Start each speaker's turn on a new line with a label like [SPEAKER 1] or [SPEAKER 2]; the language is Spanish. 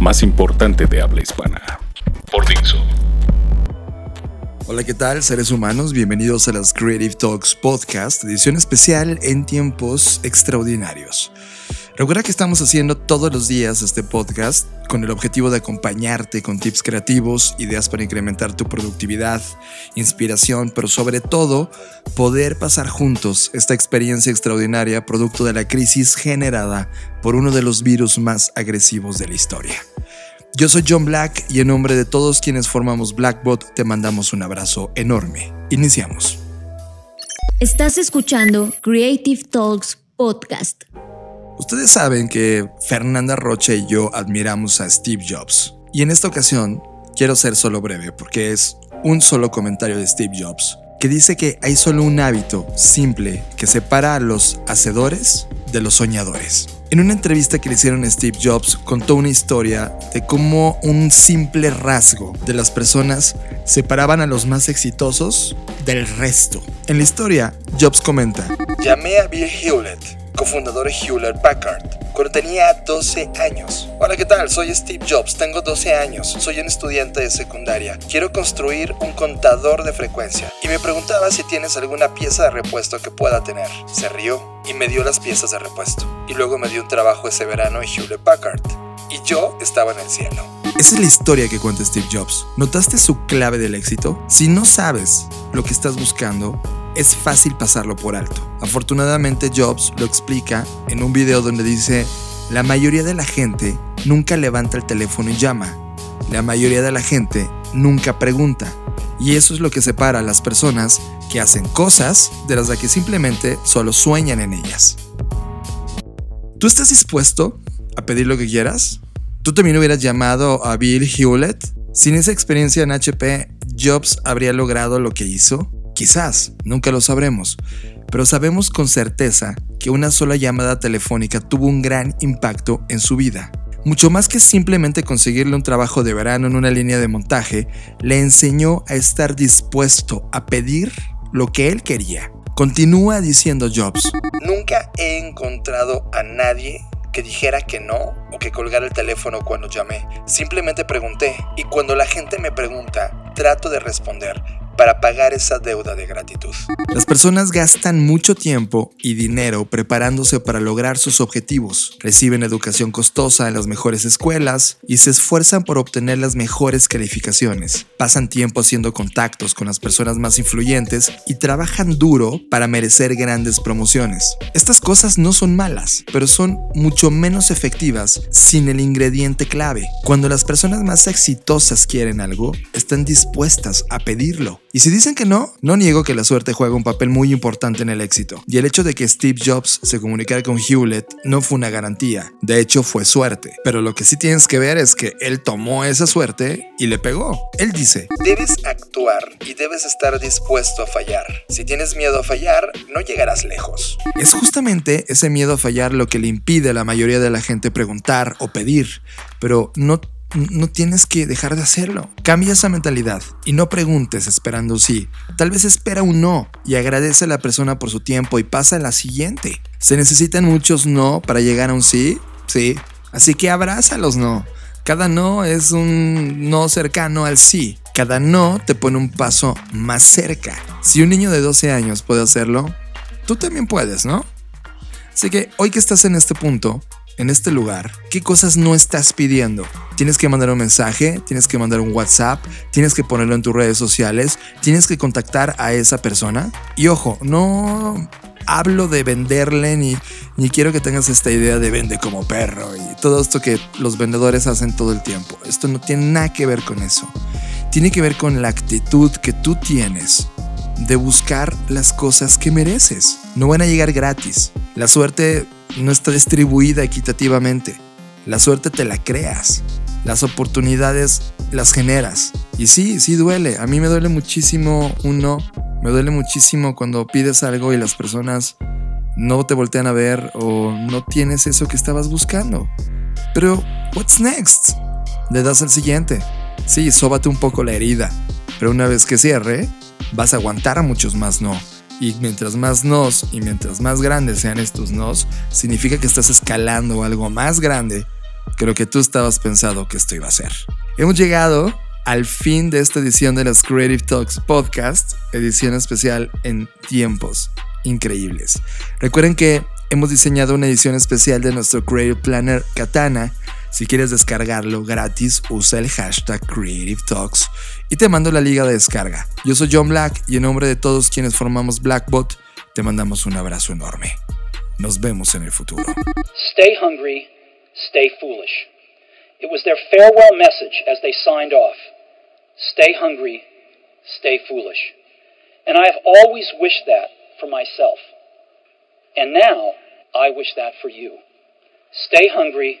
[SPEAKER 1] más importante de habla hispana. Por Dixo.
[SPEAKER 2] Hola, ¿qué tal, seres humanos? Bienvenidos a las Creative Talks Podcast, edición especial en tiempos extraordinarios. Recuerda que estamos haciendo todos los días este podcast con el objetivo de acompañarte con tips creativos, ideas para incrementar tu productividad, inspiración, pero sobre todo poder pasar juntos esta experiencia extraordinaria producto de la crisis generada por uno de los virus más agresivos de la historia. Yo soy John Black y en nombre de todos quienes formamos Blackbot te mandamos un abrazo enorme. Iniciamos.
[SPEAKER 3] Estás escuchando Creative Talks Podcast.
[SPEAKER 2] Ustedes saben que Fernanda Rocha y yo admiramos a Steve Jobs. Y en esta ocasión quiero ser solo breve porque es un solo comentario de Steve Jobs que dice que hay solo un hábito simple que separa a los hacedores de los soñadores. En una entrevista que le hicieron a Steve Jobs, contó una historia de cómo un simple rasgo de las personas separaban a los más exitosos del resto. En la historia, Jobs comenta: Llamé a Bill Hewlett, cofundador de Hewlett Packard ...pero tenía 12 años. Hola, ¿qué tal? Soy Steve Jobs, tengo 12 años, soy un estudiante de secundaria. Quiero construir un contador de frecuencia y me preguntaba si tienes alguna pieza de repuesto que pueda tener. Se rió y me dio las piezas de repuesto. Y luego me dio un trabajo ese verano en Hewlett Packard. Y yo estaba en el cielo. Esa es la historia que cuenta Steve Jobs. ¿Notaste su clave del éxito? Si no sabes lo que estás buscando, es fácil pasarlo por alto. Afortunadamente Jobs lo explica en un video donde dice, la mayoría de la gente nunca levanta el teléfono y llama. La mayoría de la gente nunca pregunta. Y eso es lo que separa a las personas que hacen cosas de las que simplemente solo sueñan en ellas. ¿Tú estás dispuesto a pedir lo que quieras? ¿Tú también hubieras llamado a Bill Hewlett? Sin esa experiencia en HP, Jobs habría logrado lo que hizo. Quizás, nunca lo sabremos, pero sabemos con certeza que una sola llamada telefónica tuvo un gran impacto en su vida. Mucho más que simplemente conseguirle un trabajo de verano en una línea de montaje, le enseñó a estar dispuesto a pedir lo que él quería. Continúa diciendo Jobs, nunca he encontrado a nadie que dijera que no o que colgara el teléfono cuando llamé. Simplemente pregunté y cuando la gente me pregunta, trato de responder para pagar esa deuda de gratitud. Las personas gastan mucho tiempo y dinero preparándose para lograr sus objetivos, reciben educación costosa en las mejores escuelas y se esfuerzan por obtener las mejores calificaciones, pasan tiempo haciendo contactos con las personas más influyentes y trabajan duro para merecer grandes promociones. Estas cosas no son malas, pero son mucho menos efectivas sin el ingrediente clave. Cuando las personas más exitosas quieren algo, están dispuestas a pedirlo y si dicen que no, no niego que la suerte juega un papel muy importante en el éxito. Y el hecho de que Steve Jobs se comunicara con Hewlett no fue una garantía, de hecho fue suerte. Pero lo que sí tienes que ver es que él tomó esa suerte y le pegó. Él dice, debes actuar y debes estar dispuesto a fallar. Si tienes miedo a fallar, no llegarás lejos. Es justamente ese miedo a fallar lo que le impide a la mayoría de la gente preguntar o pedir, pero no no tienes que dejar de hacerlo. Cambia esa mentalidad y no preguntes esperando sí. Tal vez espera un no y agradece a la persona por su tiempo y pasa a la siguiente. Se necesitan muchos no para llegar a un sí, sí. Así que abraza los no. Cada no es un no cercano al sí. Cada no te pone un paso más cerca. Si un niño de 12 años puede hacerlo, tú también puedes, ¿no? Así que hoy que estás en este punto, en este lugar, qué cosas no estás pidiendo. Tienes que mandar un mensaje, tienes que mandar un WhatsApp, tienes que ponerlo en tus redes sociales, tienes que contactar a esa persona. Y ojo, no hablo de venderle ni, ni quiero que tengas esta idea de vende como perro y todo esto que los vendedores hacen todo el tiempo. Esto no tiene nada que ver con eso. Tiene que ver con la actitud que tú tienes de buscar las cosas que mereces. No van a llegar gratis. La suerte no está distribuida equitativamente. La suerte te la creas. Las oportunidades las generas. Y sí, sí duele. A mí me duele muchísimo uno. Me duele muchísimo cuando pides algo y las personas no te voltean a ver o no tienes eso que estabas buscando. Pero, what's next? Le das al siguiente. Sí, sóbate un poco la herida. Pero una vez que cierre, vas a aguantar a muchos más no. Y mientras más nos y mientras más grandes sean estos nos, significa que estás escalando algo más grande que lo que tú estabas pensado que esto iba a ser. Hemos llegado al fin de esta edición de las Creative Talks Podcast, edición especial en tiempos increíbles. Recuerden que hemos diseñado una edición especial de nuestro Creative Planner Katana si quieres descargarlo gratis, usa el hashtag Creative Talks y te mando la liga de descarga. Yo soy John Black y en nombre de todos quienes formamos Blackbot, te mandamos un abrazo enorme. Nos vemos en el futuro. Stay hungry, stay foolish. It was their farewell message as they signed off. Stay hungry, stay foolish. And I
[SPEAKER 1] have always wished that for myself. And now I wish that for you. Stay hungry,